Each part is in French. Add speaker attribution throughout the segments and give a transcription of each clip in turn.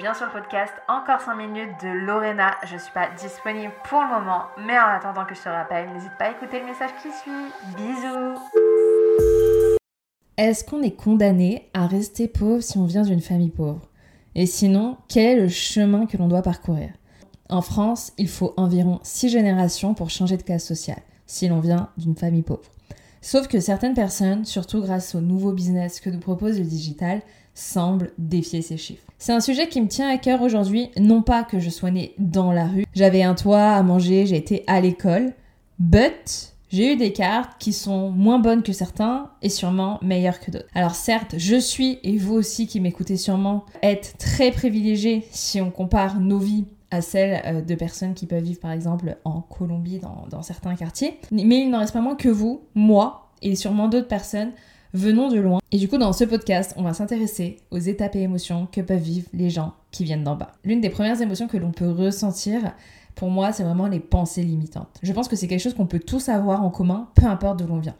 Speaker 1: bien sur le podcast Encore 5 minutes de Lorena. Je suis pas disponible pour le moment, mais en attendant que je te rappelle, n'hésite pas à écouter le message qui suit. Bisous
Speaker 2: Est-ce qu'on est condamné à rester pauvre si on vient d'une famille pauvre? Et sinon, quel est le chemin que l'on doit parcourir? En France, il faut environ 6 générations pour changer de classe sociale, si l'on vient d'une famille pauvre. Sauf que certaines personnes, surtout grâce au nouveau business que nous propose le digital, semblent défier ces chiffres. C'est un sujet qui me tient à cœur aujourd'hui, non pas que je sois née dans la rue, j'avais un toit à manger, j'ai été à l'école, but j'ai eu des cartes qui sont moins bonnes que certains et sûrement meilleures que d'autres. Alors certes, je suis, et vous aussi qui m'écoutez sûrement, êtes très privilégiés si on compare nos vies à celles euh, de personnes qui peuvent vivre par exemple en Colombie dans, certains quartiers. Mais il n'en reste pas moins que vous, moi et sûrement d'autres personnes venons de loin. Et du coup, dans ce podcast, on va s'intéresser aux étapes et émotions que peuvent vivre les gens qui viennent d'en bas. L'une des premières émotions que l'on peut ressentir, pour moi, c'est vraiment les pensées limitantes. Je pense que c'est quelque chose qu'on peut tous avoir en commun, peu importe d'où l'on vient.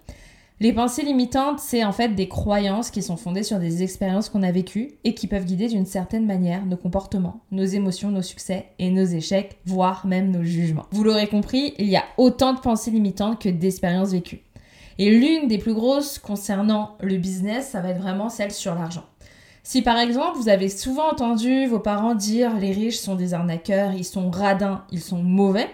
Speaker 2: Les pensées limitantes, c'est en fait des croyances qui sont fondées sur des expériences qu'on a vécues et qui peuvent guider d'une certaine manière nos comportements, nos émotions, nos succès et nos échecs, voire même nos jugements. Vous l'aurez compris, il y a autant de pensées limitantes que d'expériences vécues. Et l'une des plus grosses concernant le business, ça va être vraiment celle sur l'argent. Si par exemple vous avez souvent entendu vos parents dire les riches sont des arnaqueurs, ils sont radins, ils sont mauvais,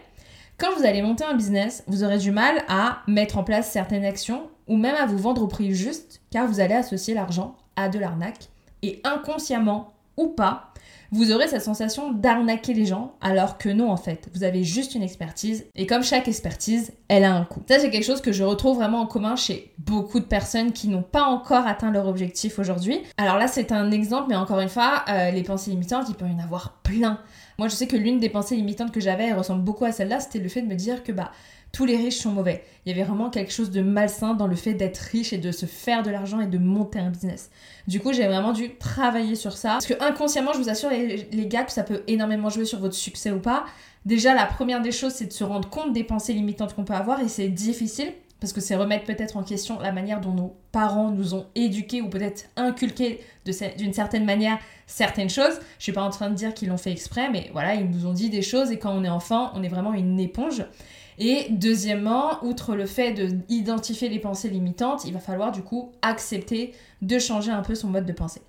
Speaker 2: quand vous allez monter un business, vous aurez du mal à mettre en place certaines actions ou même à vous vendre au prix juste, car vous allez associer l'argent à de l'arnaque. Et inconsciemment ou pas, vous aurez cette sensation d'arnaquer les gens, alors que non en fait, vous avez juste une expertise, et comme chaque expertise, elle a un coût. Ça c'est quelque chose que je retrouve vraiment en commun chez beaucoup de personnes qui n'ont pas encore atteint leur objectif aujourd'hui. Alors là c'est un exemple, mais encore une fois, euh, les pensées limitantes, il peut y en avoir plein. Moi je sais que l'une des pensées limitantes que j'avais, elle ressemble beaucoup à celle-là, c'était le fait de me dire que bah tous les riches sont mauvais. Il y avait vraiment quelque chose de malsain dans le fait d'être riche et de se faire de l'argent et de monter un business. Du coup, j'ai vraiment dû travailler sur ça. Parce que inconsciemment, je vous assure, les, gars, que ça peut énormément jouer sur votre succès ou pas. Déjà, la première des choses, c'est de se rendre compte des pensées limitantes qu'on peut avoir et c'est difficile parce que c'est remettre peut-être en question la manière dont nos parents nous ont éduqués ou peut-être inculqué d'une certaine manière certaines choses. Je suis pas en train de dire qu'ils l'ont fait exprès, mais voilà, ils nous ont dit des choses et quand on est enfant, on est vraiment une éponge. Et deuxièmement, outre le fait d'identifier les pensées limitantes, il va falloir du coup accepter de changer un peu son mode de pensée.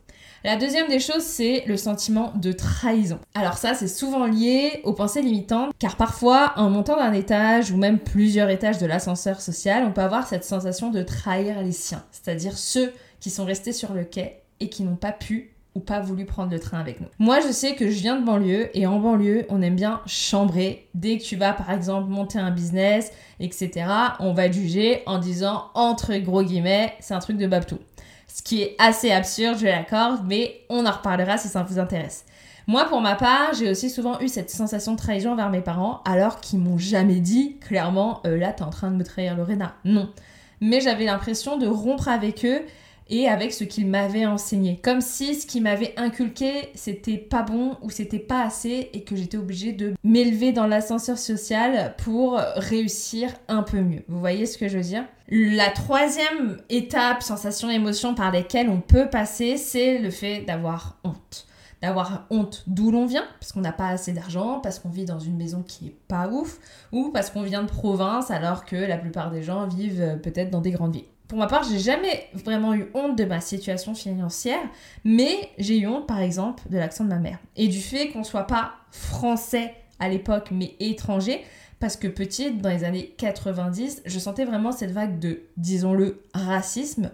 Speaker 2: La deuxième des choses, c'est le sentiment de trahison. Alors ça, c'est souvent lié aux pensées limitantes, car parfois, en montant d'un étage ou même plusieurs étages de l'ascenseur social, on peut avoir cette sensation de trahir les siens, c'est-à-dire ceux qui sont restés sur le quai et qui n'ont pas pu pas voulu prendre le train avec nous. Moi, je sais que je viens de banlieue et en banlieue, on aime bien chambrer. Dès que tu vas, par exemple, monter un business, etc., on va juger en disant, entre gros guillemets, c'est un truc de Babtou. Ce qui est assez absurde, je l'accorde, mais on en reparlera si ça vous intéresse. Moi, pour ma part, j'ai aussi souvent eu cette sensation de trahison envers mes parents, alors qu'ils m'ont jamais dit clairement, euh, là, t'es en train de me trahir, Lorena. Non. Mais j'avais l'impression de rompre avec eux et avec ce qu'il m'avait enseigné. Comme si ce qu'il m'avait inculqué, c'était pas bon ou c'était pas assez et que j'étais obligée de m'élever dans l'ascenseur social pour réussir un peu mieux. Vous voyez ce que je veux dire? La troisième étape, sensation, émotion par lesquelles on peut passer, c'est le fait d'avoir honte d'avoir honte d'où l'on vient, parce qu'on n'a pas assez d'argent, parce qu'on vit dans une maison qui est pas ouf, ou parce qu'on vient de province alors que la plupart des gens vivent peut-être dans des grandes villes pour ma part, j'ai jamais vraiment eu honte de ma situation financière, mais j'ai eu honte, par exemple, de l'accent de ma mère. Et du fait qu'on soit pas français à l'époque, mais étranger, parce que petite, dans les années 90, je sentais vraiment cette vague de, disons-le, racisme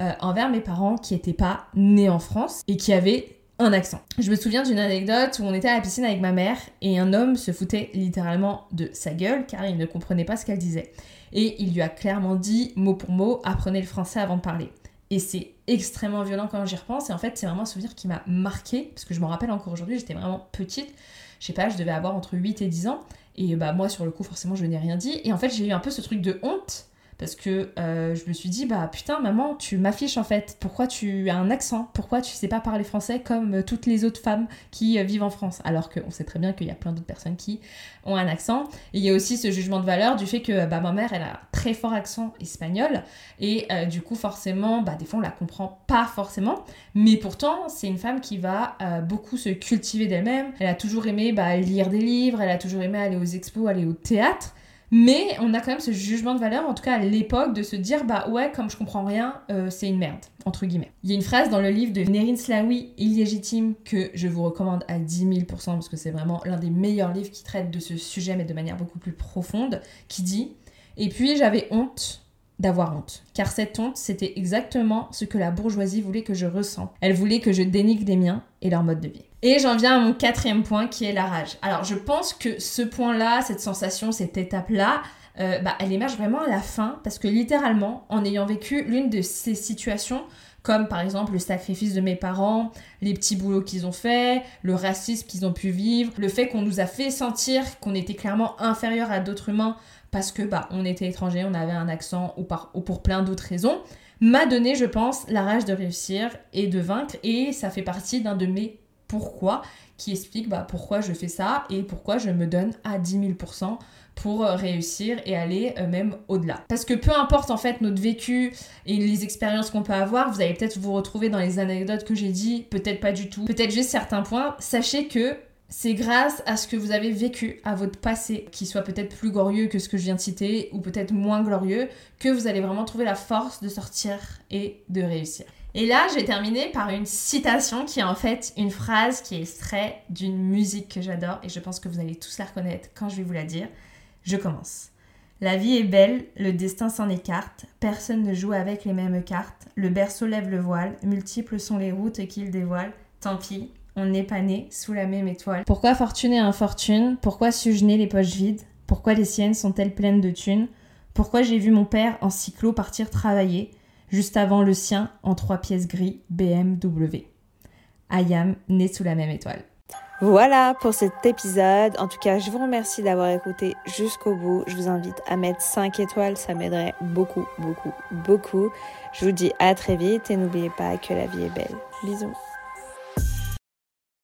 Speaker 2: euh, envers mes parents qui n'étaient pas nés en France et qui avaient accent. Je me souviens d'une anecdote où on était à la piscine avec ma mère et un homme se foutait littéralement de sa gueule car il ne comprenait pas ce qu'elle disait et il lui a clairement dit mot pour mot apprenez le français avant de parler. Et c'est extrêmement violent quand j'y repense et en fait c'est vraiment un souvenir qui m'a marqué parce que je me rappelle encore aujourd'hui, j'étais vraiment petite, je sais pas, je devais avoir entre 8 et 10 ans et bah moi sur le coup forcément je n'ai rien dit et en fait j'ai eu un peu ce truc de honte parce que euh, je me suis dit bah putain maman tu m'affiches en fait. Pourquoi tu as un accent? Pourquoi tu sais pas parler français comme euh, toutes les autres femmes qui euh, vivent en France? Alors qu'on sait très bien qu'il y a plein d'autres personnes qui ont un accent. Et il y a aussi ce jugement de valeur du fait que bah ma mère elle a un très fort accent espagnol. Et du coup forcément bah des fois on la comprend pas forcément. Mais pourtant c'est une femme qui va beaucoup se cultiver d'elle-même. Elle a toujours aimé bah, lire des livres. Elle a toujours aimé aller aux expos aller au théâtre mais on a quand même ce jugement de valeur, en tout cas à l'époque, de se dire bah ouais, comme je comprends rien, euh, c'est une merde, entre guillemets. Il y a une phrase dans le livre de Nerin Slaoui, Illégitime, que je vous recommande à 10 000%, parce que c'est vraiment l'un des meilleurs livres qui traite de ce sujet, mais de manière beaucoup plus profonde, qui dit Et puis j'avais honte d'avoir honte. Car cette honte, c'était exactement ce que la bourgeoisie voulait que je ressens. Elle voulait que je dénigre les miens et leur mode de vie. Et j'en viens à mon quatrième point qui est la rage. Alors je pense que ce point-là, cette sensation, cette étape-là, euh, bah, elle émerge vraiment à la fin parce que littéralement, en ayant vécu l'une de ces situations, comme par exemple le sacrifice de mes parents, les petits boulots qu'ils ont fait, le racisme qu'ils ont pu vivre, le fait qu'on nous a fait sentir qu'on était clairement inférieur à d'autres humains parce que bah on était étranger, on avait un accent ou, ou pour plein d'autres raisons, m'a donné, je pense, la rage de réussir et de vaincre. Et ça fait partie d'un de mes pourquoi qui explique bah, pourquoi je fais ça et pourquoi je me donne à 10 000% pour euh, réussir et aller euh, même au-delà. Parce que peu importe en fait notre vécu et les expériences qu'on peut avoir, vous allez peut-être vous retrouver dans les anecdotes que j'ai dit, peut-être pas du tout, peut-être juste certains points, sachez que c'est grâce à ce que vous avez vécu, à votre passé, qui soit peut-être plus glorieux que ce que je viens de citer, ou peut-être moins glorieux, que vous allez vraiment trouver la force de sortir et de réussir. Et là, je vais terminer par une citation qui est en fait une phrase qui est extraite d'une musique que j'adore, et je pense que vous allez tous la reconnaître quand je vais vous la dire. Je commence. La vie est belle, le destin s'en écarte, personne ne joue avec les mêmes cartes, le berceau lève le voile, multiples sont les routes qu'il dévoile, tant pis, on n'est pas né sous la même étoile. Pourquoi fortune et infortune? Pourquoi suis-je né les poches vides? Pourquoi les siennes sont-elles pleines de thunes? Pourquoi j'ai vu mon père en cyclo partir travailler Juste avant le sien en trois pièces gris BMW. Ayam né sous la même étoile.
Speaker 3: Voilà pour cet épisode. En tout cas, je vous remercie d'avoir écouté jusqu'au bout. Je vous invite à mettre 5 étoiles, ça m'aiderait beaucoup, beaucoup, beaucoup. Je vous dis à très vite et n'oubliez pas que la vie est belle. Bisous.